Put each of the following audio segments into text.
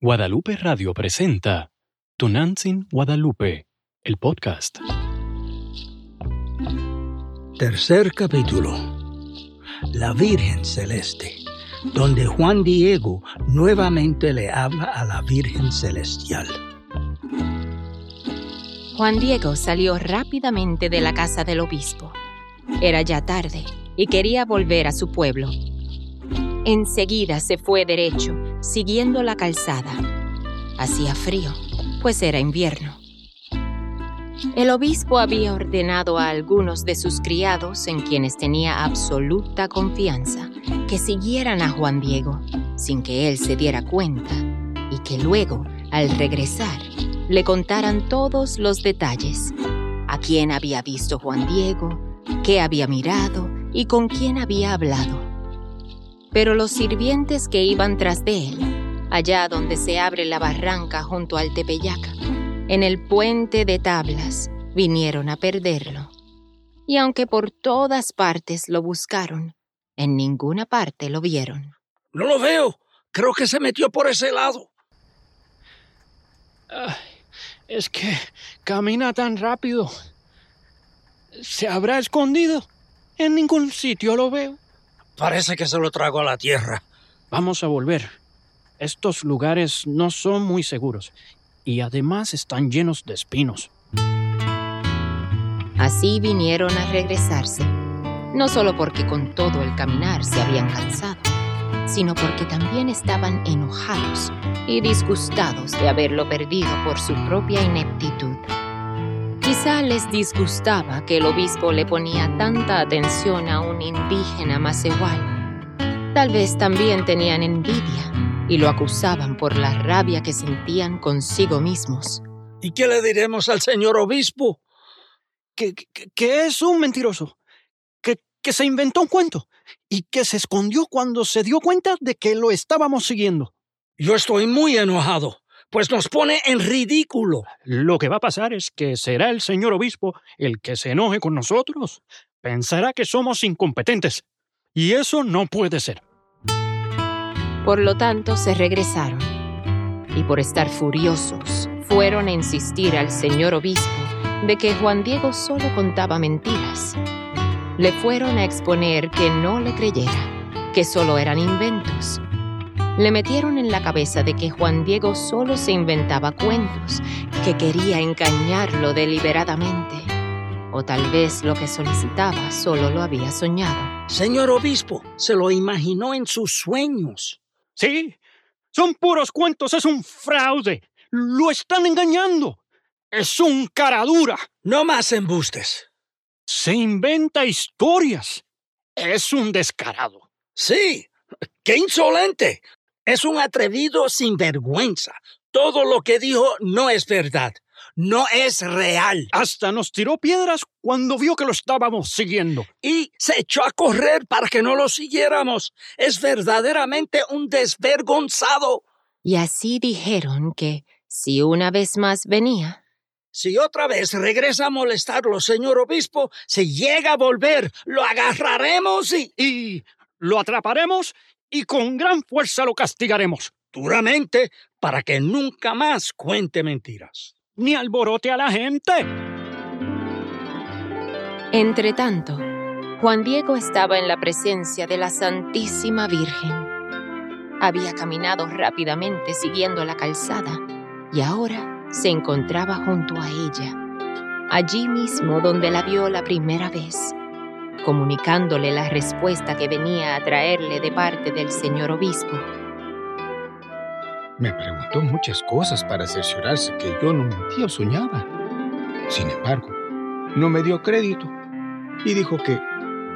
Guadalupe Radio presenta Tunantzin Guadalupe, el podcast. Tercer capítulo. La Virgen Celeste, donde Juan Diego nuevamente le habla a la Virgen Celestial. Juan Diego salió rápidamente de la casa del obispo. Era ya tarde y quería volver a su pueblo. Enseguida se fue derecho, siguiendo la calzada. Hacía frío, pues era invierno. El obispo había ordenado a algunos de sus criados, en quienes tenía absoluta confianza, que siguieran a Juan Diego, sin que él se diera cuenta, y que luego, al regresar, le contaran todos los detalles. A quién había visto Juan Diego, qué había mirado y con quién había hablado. Pero los sirvientes que iban tras de él, allá donde se abre la barranca junto al Tepeyac, en el puente de tablas, vinieron a perderlo. Y aunque por todas partes lo buscaron, en ninguna parte lo vieron. No lo veo. Creo que se metió por ese lado. Ay, es que camina tan rápido. ¿Se habrá escondido? En ningún sitio lo veo. Parece que se lo tragó a la tierra. Vamos a volver. Estos lugares no son muy seguros y además están llenos de espinos. Así vinieron a regresarse, no solo porque con todo el caminar se habían cansado, sino porque también estaban enojados y disgustados de haberlo perdido por su propia ineptitud. Quizá les disgustaba que el obispo le ponía tanta atención a un indígena más igual. Tal vez también tenían envidia y lo acusaban por la rabia que sentían consigo mismos. ¿Y qué le diremos al señor obispo? Que, es un mentiroso, que, que se inventó un cuento y que se escondió cuando se dio cuenta de que lo estábamos siguiendo. Yo estoy muy enojado, pues nos pone en ridículo. Lo que va a pasar es que será el señor obispo el que se enoje con nosotros. Pensará que somos incompetentes. Y eso no puede ser. Por lo tanto, se regresaron. Y por estar furiosos, fueron a insistir al señor obispo de que Juan Diego solo contaba mentiras. Le fueron a exponer que no le creyera, que solo eran inventos. Le metieron en la cabeza de que Juan Diego solo se inventaba cuentos, que quería engañarlo deliberadamente. O tal vez lo que solicitaba solo lo había soñado. Señor obispo, se lo imaginó en sus sueños. Sí, son puros cuentos, es un fraude. Lo están engañando. Es un caradura. No más embustes. Se inventa historias. Es un descarado. Sí, qué insolente. Es un atrevido sinvergüenza. Todo lo que dijo no es verdad. No es real. Hasta nos tiró piedras cuando vio que lo estábamos siguiendo. Y se echó a correr para que no lo siguiéramos. Es verdaderamente un desvergonzado. Y así dijeron que, si una vez más venía, Si otra vez regresa a molestarlo, señor obispo, si llega a volver, lo agarraremos y Y lo atraparemos y con gran fuerza lo castigaremos. duramente para que nunca más cuente mentiras. Ni alborote a la gente. Entre tanto, Juan Diego estaba en la presencia de la Santísima Virgen. Había caminado rápidamente siguiendo la calzada y ahora se encontraba junto a ella, allí mismo donde la vio la primera vez, comunicándole la respuesta que venía a traerle de parte del señor obispo. Me preguntó muchas cosas para cerciorarse que yo no mentía o soñaba. Sin embargo, no me dio crédito y dijo que,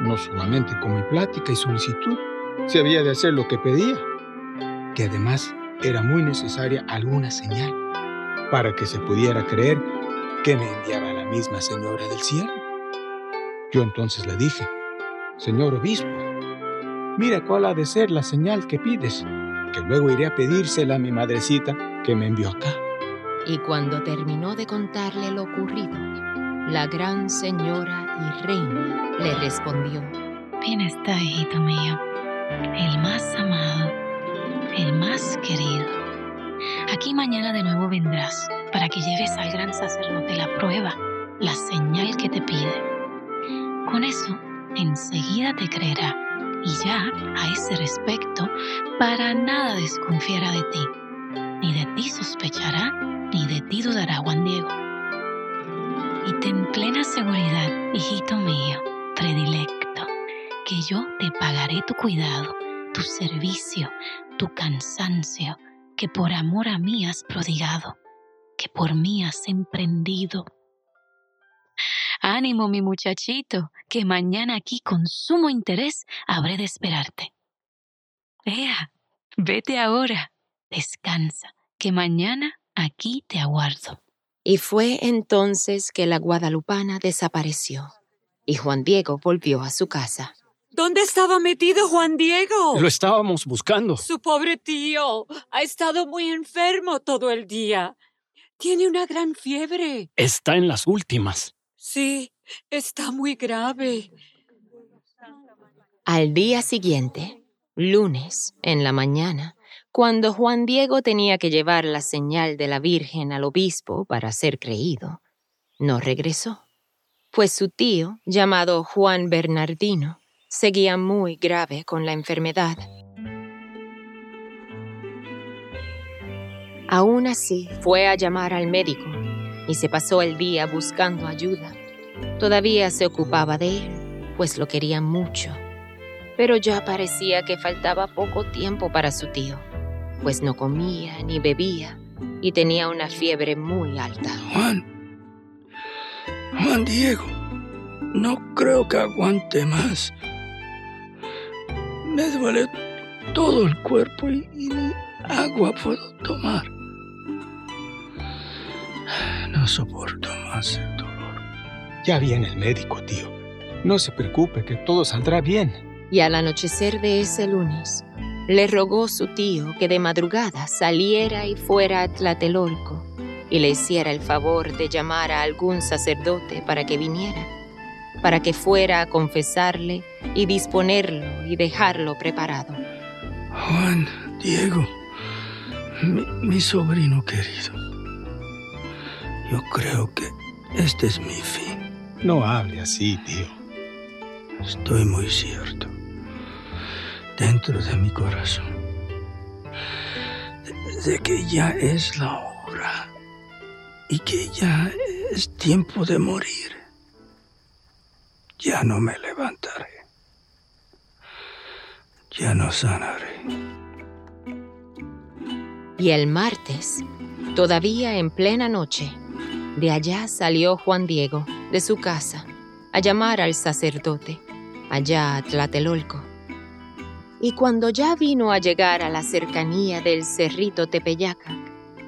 no solamente con mi plática y solicitud, se había de hacer lo que pedía, que además era muy necesaria alguna señal para que se pudiera creer que me enviaba la misma señora del cielo. Yo entonces le dije, Señor obispo, mira cuál ha de ser la señal que pides, que luego iré a pedírsela a mi madrecita que me envió acá. Y cuando terminó de contarle lo ocurrido, la gran señora y reina le respondió, Bien está, hijito mío, el más amado, el más querido. Aquí mañana de nuevo vendrás para que lleves al gran sacerdote la prueba, la señal que te pide. Con eso, enseguida te creerá y ya a ese respecto para nada desconfiará de ti. Ni de ti sospechará, ni de ti dudará Juan Diego. Y ten plena seguridad, hijito mío, predilecto, que yo te pagaré tu cuidado, tu servicio, tu cansancio, que por amor a mí has prodigado, que por mí has emprendido. Ánimo, mi muchachito, que mañana aquí con sumo interés habré de esperarte. Vea, vete ahora, descansa, que mañana aquí te aguardo. Y fue entonces que la guadalupana desapareció, y Juan Diego volvió a su casa. ¿Dónde estaba metido Juan Diego? Lo estábamos buscando. Su pobre tío ha estado muy enfermo todo el día. Tiene una gran fiebre. Está en las últimas. Sí, está muy grave. Al día siguiente, lunes, en la mañana, cuando Juan Diego tenía que llevar la señal de la Virgen al obispo para ser creído, no regresó, pues su tío, llamado Juan Bernardino, seguía muy grave con la enfermedad. Aún así, fue a llamar al médico y se pasó el día buscando ayuda. Todavía se ocupaba de él, pues lo quería mucho, pero ya parecía que faltaba poco tiempo para su tío, pues no comía ni bebía y tenía una fiebre muy alta. Juan. Juan Diego. No creo que aguante más. Me duele todo el cuerpo y, ni agua puedo tomar. No soporto más el dolor. Ya viene el médico, tío. No se preocupe, que todo saldrá bien. Y al anochecer de ese lunes, le rogó su tío que de madrugada saliera y fuera a Tlatelolco y le hiciera el favor de llamar a algún sacerdote para que viniera, para que fuera a confesarle y disponerlo y dejarlo preparado. Juan Diego, mi, mi sobrino querido. Yo creo que este es mi fin. No hable así, tío. Estoy muy cierto. Dentro de mi corazón. De, de que ya es la hora. Y que ya es tiempo de morir. Ya no me levantaré. Ya no sanaré. Y el martes, todavía en plena noche, de allá salió Juan Diego, de su casa, a llamar al sacerdote, allá a Tlatelolco. Y cuando ya vino a llegar a la cercanía del cerrito Tepeyaca,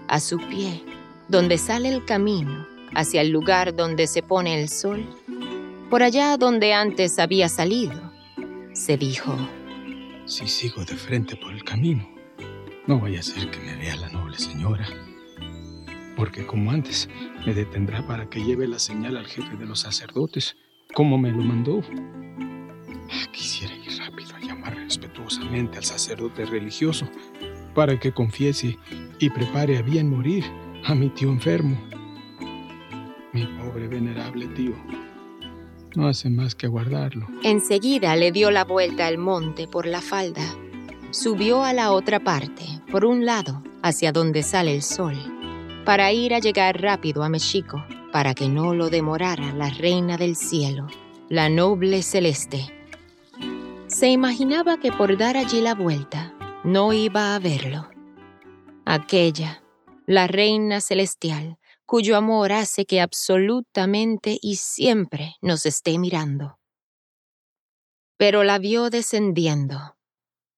a su pie, donde sale el camino hacia el lugar donde se pone el sol, por allá donde antes había salido, se dijo, Si sigo de frente por el camino, no vaya a ser que me vea la noble señora. Porque como antes, me detendrá para que lleve la señal al jefe de los sacerdotes, como me lo mandó. Quisiera ir rápido a llamar respetuosamente al sacerdote religioso para que confiese y prepare a bien morir a mi tío enfermo. Mi pobre venerable tío no hace más que aguardarlo. Enseguida le dio la vuelta al monte por la falda. Subió a la otra parte, por un lado, hacia donde sale el sol, para ir a llegar rápido a Mexico, para que no lo demorara la reina del cielo, la noble celeste. Se imaginaba que por dar allí la vuelta no iba a verlo. Aquella, la reina celestial, cuyo amor hace que absolutamente y siempre nos esté mirando. Pero la vio descendiendo.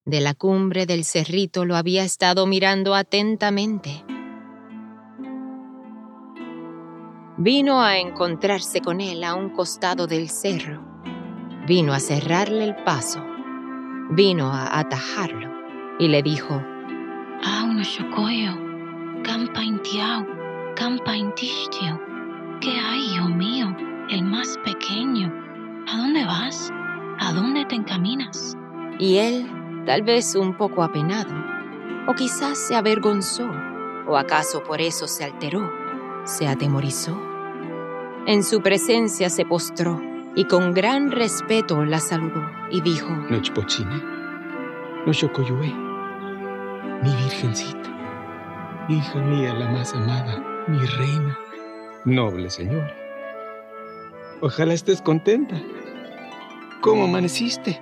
De la cumbre del cerrito lo había estado mirando atentamente. Vino a encontrarse con él a un costado del cerro. Vino a cerrarle el paso. Vino a atajarlo y le dijo, Ah, uno chocoyo, campa intiao, campa. ¿Qué hay, hijo mío? El más pequeño. ¿A dónde vas? ¿A dónde te encaminas? Y él, tal vez un poco apenado, o quizás se avergonzó, ¿O acaso por eso se alteró? ¿Se atemorizó? En su presencia se postró y con gran respeto la saludó y dijo, Nochpochine, Nochocoyue, mi virgencita, hija mía la más amada, mi reina, noble señora. Ojalá estés contenta. ¿Cómo amaneciste?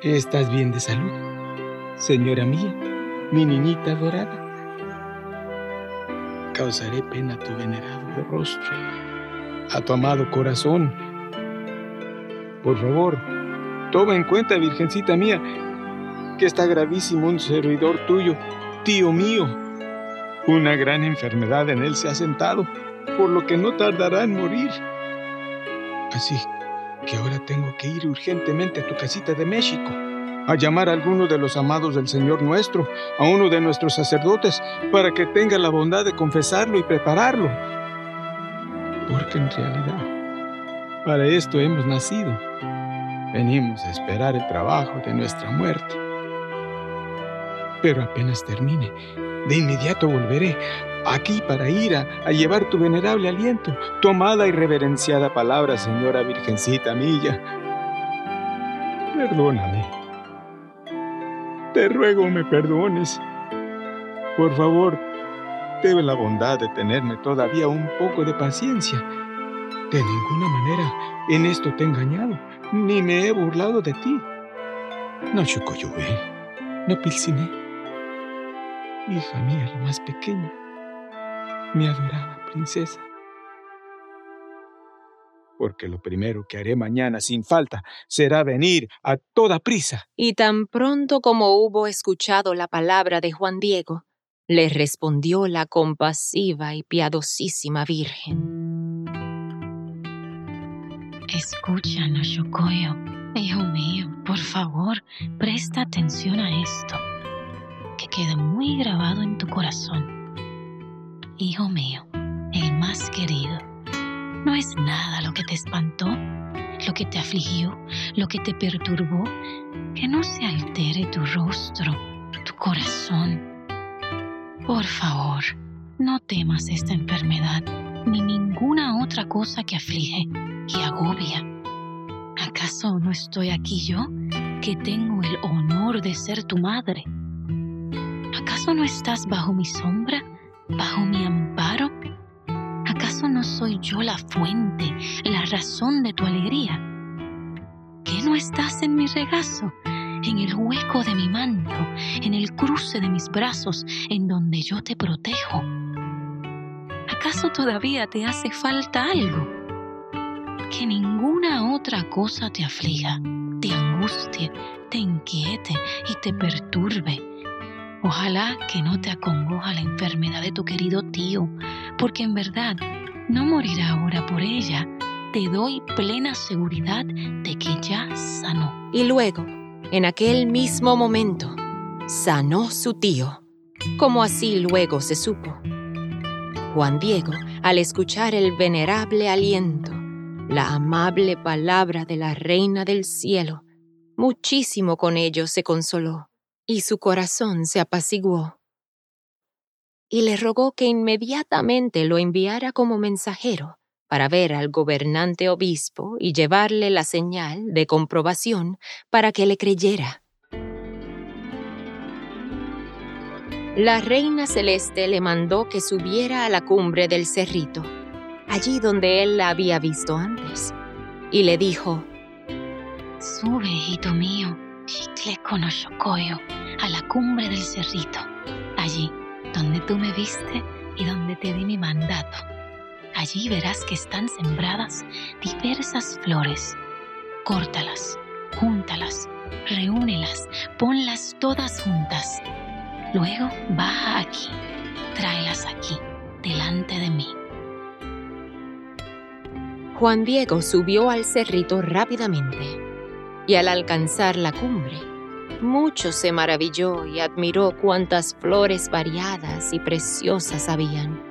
¿Estás bien de salud? Señora mía, mi niñita dorada. Causaré pena a tu venerado rostro, a tu amado corazón. Por favor, toma en cuenta, virgencita mía, que está gravísimo un servidor tuyo, tío mío. Una gran enfermedad en él se ha sentado, por lo que no tardará en morir. Así que ahora tengo que ir urgentemente a tu casita de México, a llamar a alguno de los amados del Señor nuestro, a uno de nuestros sacerdotes, para que tenga la bondad de confesarlo y prepararlo. Porque en realidad, para esto hemos nacido. Venimos a esperar el trabajo de nuestra muerte. Pero apenas termine, de inmediato volveré aquí para ir a, a, llevar tu venerable aliento, tu amada y reverenciada palabra, señora Virgencita mía. Perdóname. Te ruego me perdones. Por favor, ten la bondad de tenerme todavía un poco de paciencia. De ninguna manera en esto te he engañado, ni me he burlado de ti. No chocoyuve, no pilciné. Hija mía, la más pequeña mi adorada princesa. Porque lo primero que haré mañana sin falta será venir a toda prisa. Y tan pronto como hubo escuchado la palabra de Juan Diego, le respondió la compasiva y piadosísima Virgen. Escucha, Noshokoyo, hijo mío, por favor, presta atención a esto, que queda muy grabado en tu corazón Hijo mío, el más querido, no es nada lo que te espantó, lo que te afligió, lo que te perturbó, que no se altere tu rostro, tu corazón. Por favor, no temas esta enfermedad ni ninguna otra cosa que aflige y agobia. ¿Acaso no estoy aquí yo, que tengo el honor de ser tu madre? ¿Acaso no estás bajo mi sombra? bajo mi amparo? ¿Acaso no soy yo la fuente, la razón de tu alegría? ¿Que no estás en mi regazo, en el hueco de mi manto, en el cruce de mis brazos, en donde yo te protejo? ¿Acaso todavía te hace falta algo? Que ninguna otra cosa te afliga, te angustie, te inquiete y te perturbe Ojalá que no te acongoja la enfermedad de tu querido tío, porque en verdad no morirá ahora por ella. Te doy plena seguridad de que ya sanó. Y luego, en aquel mismo momento, sanó su tío, como así luego se supo. Juan Diego, al escuchar el venerable aliento, la amable palabra de la Reina del Cielo, muchísimo con ello se consoló y su corazón se apaciguó. Y le rogó que inmediatamente lo enviara como mensajero para ver al gobernante obispo y llevarle la señal de comprobación para que le creyera. La reina celeste le mandó que subiera a la cumbre del cerrito, allí donde él la había visto antes, y le dijo, Sube, hijito mío, Chocoyo, a la cumbre del cerrito, allí donde tú me viste y donde te di mi mandato. Allí verás que están sembradas diversas flores. Córtalas, júntalas, reúnelas, ponlas todas juntas. Luego baja aquí, tráelas aquí, delante de mí. Juan Diego subió al cerrito rápidamente y al alcanzar la cumbre, mucho se maravilló y admiró cuántas flores variadas y preciosas habían,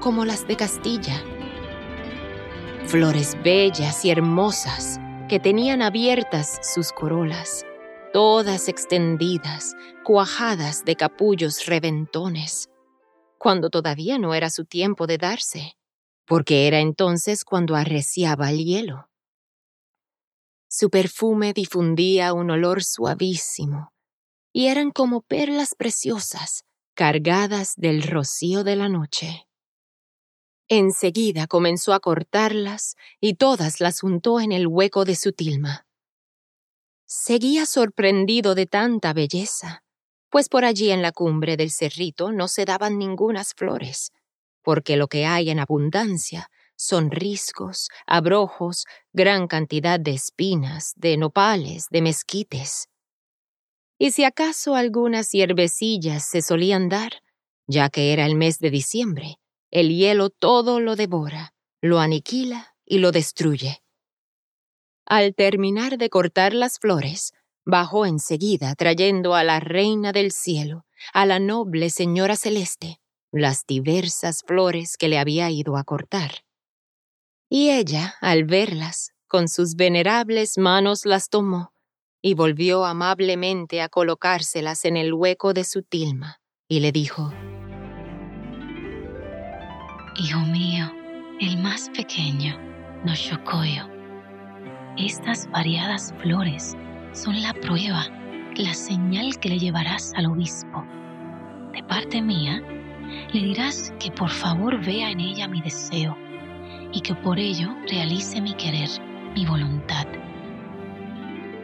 como las de Castilla. Flores bellas y hermosas que tenían abiertas sus corolas, todas extendidas, cuajadas de capullos reventones. cuando todavía no era su tiempo de darse, porque era entonces cuando arreciaba el hielo. Su perfume difundía un olor suavísimo, y eran como perlas preciosas cargadas del rocío de la noche. Enseguida comenzó a cortarlas y todas las untó en el hueco de su tilma. Seguía sorprendido de tanta belleza, pues por allí en la cumbre del cerrito no se daban ningunas flores, porque lo que hay en abundancia son riscos, abrojos, gran cantidad de espinas, de nopales, de mezquites. Y si acaso algunas hierbecillas se solían dar, ya que era el mes de diciembre, el hielo todo lo devora, lo aniquila y lo destruye. Al terminar de cortar las flores, bajó enseguida trayendo a la reina del cielo, a la noble señora celeste, las diversas flores que le había ido a cortar. Y ella, al verlas, con sus venerables manos las tomó y volvió amablemente a colocárselas en el hueco de su tilma, y le dijo, Hijo mío, el más pequeño, Noshokoyo, estas variadas flores son la prueba, la señal que le llevarás al obispo. De parte mía, le dirás que por favor vea en ella mi deseo y que por ello realice mi querer, mi voluntad.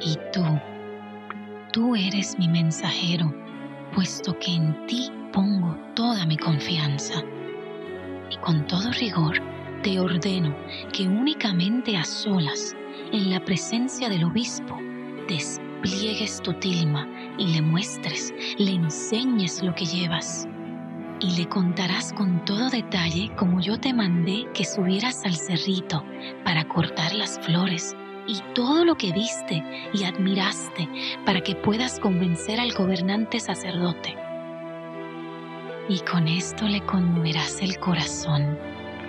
Y tú, tú eres mi mensajero, puesto que en ti pongo toda mi confianza. Y con todo rigor te ordeno que únicamente a solas en la presencia del obispo, despliegues tu tilma y le muestres, le enseñes lo que llevas. Y le contarás con todo detalle como yo te mandé que subieras al cerrito para cortar las flores y todo lo que viste y admiraste para que puedas convencer al gobernante sacerdote. Y con esto le conmoverás el corazón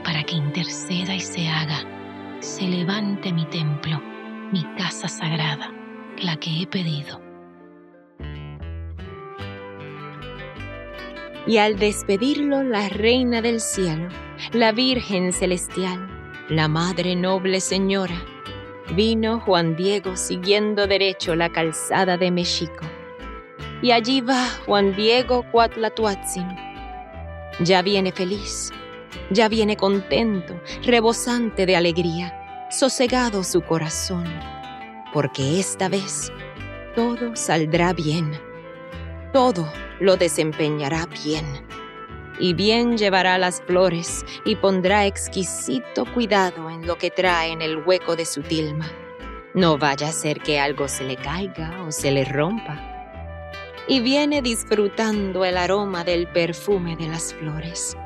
para que interceda y se haga se levante mi templo, mi casa sagrada, la que he pedido. Y al despedirlo la Reina del Cielo, la Virgen Celestial, la Madre Noble Señora, vino Juan Diego siguiendo derecho la calzada de México. Y allí va Juan Diego Cuatlatuatzin. Ya viene feliz, ya viene contento, rebosante de alegría, sosegado su corazón, porque esta vez todo saldrá bien, todo lo desempeñará bien, y bien llevará las flores y pondrá exquisito cuidado en lo que trae en el hueco de su tilma. No vaya a ser que algo se le caiga o se le rompa. Y viene disfrutando el aroma del perfume de las flores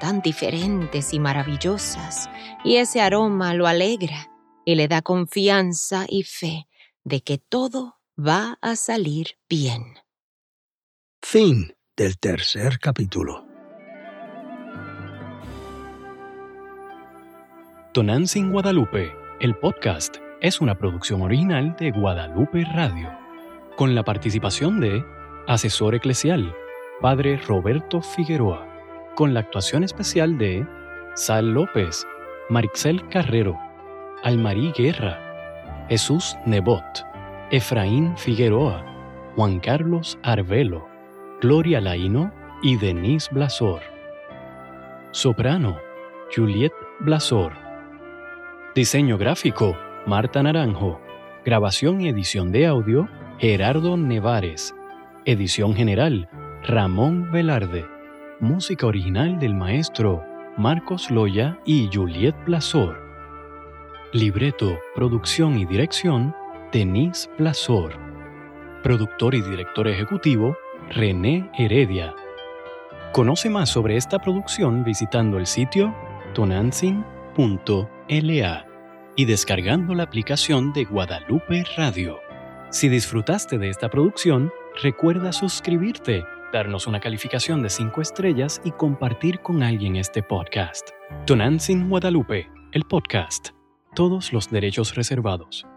tan diferentes y maravillosas, y ese aroma lo alegra y le da confianza y fe de que todo va a salir bien. Fin del tercer capítulo. Tonantzin Guadalupe, el podcast, es una producción original de Guadalupe Radio, con la participación de asesor eclesial, Padre Roberto Figueroa con la actuación especial de Sal López, Marixel Carrero, Almarí Guerra, Jesús Nebot, Efraín Figueroa, Juan Carlos Arvelo, Gloria Laino y Denise Blasor. Soprano, Juliet Blasor. Diseño gráfico, Marta Naranjo. Grabación y edición de audio, Gerardo Nevares. Edición general, Ramón Velarde música original del maestro Marcos Loya y Juliet Blasor. Libreto, producción y dirección, Denise Blasor. Productor y director ejecutivo, René Heredia. Conoce más sobre esta producción visitando el sitio tonantzin.la y descargando la aplicación de Guadalupe Radio. Si disfrutaste de esta producción, recuerda suscribirte darnos una calificación de 5 estrellas y compartir con alguien este podcast. Tonantzin Guadalupe, el podcast. Todos los derechos reservados.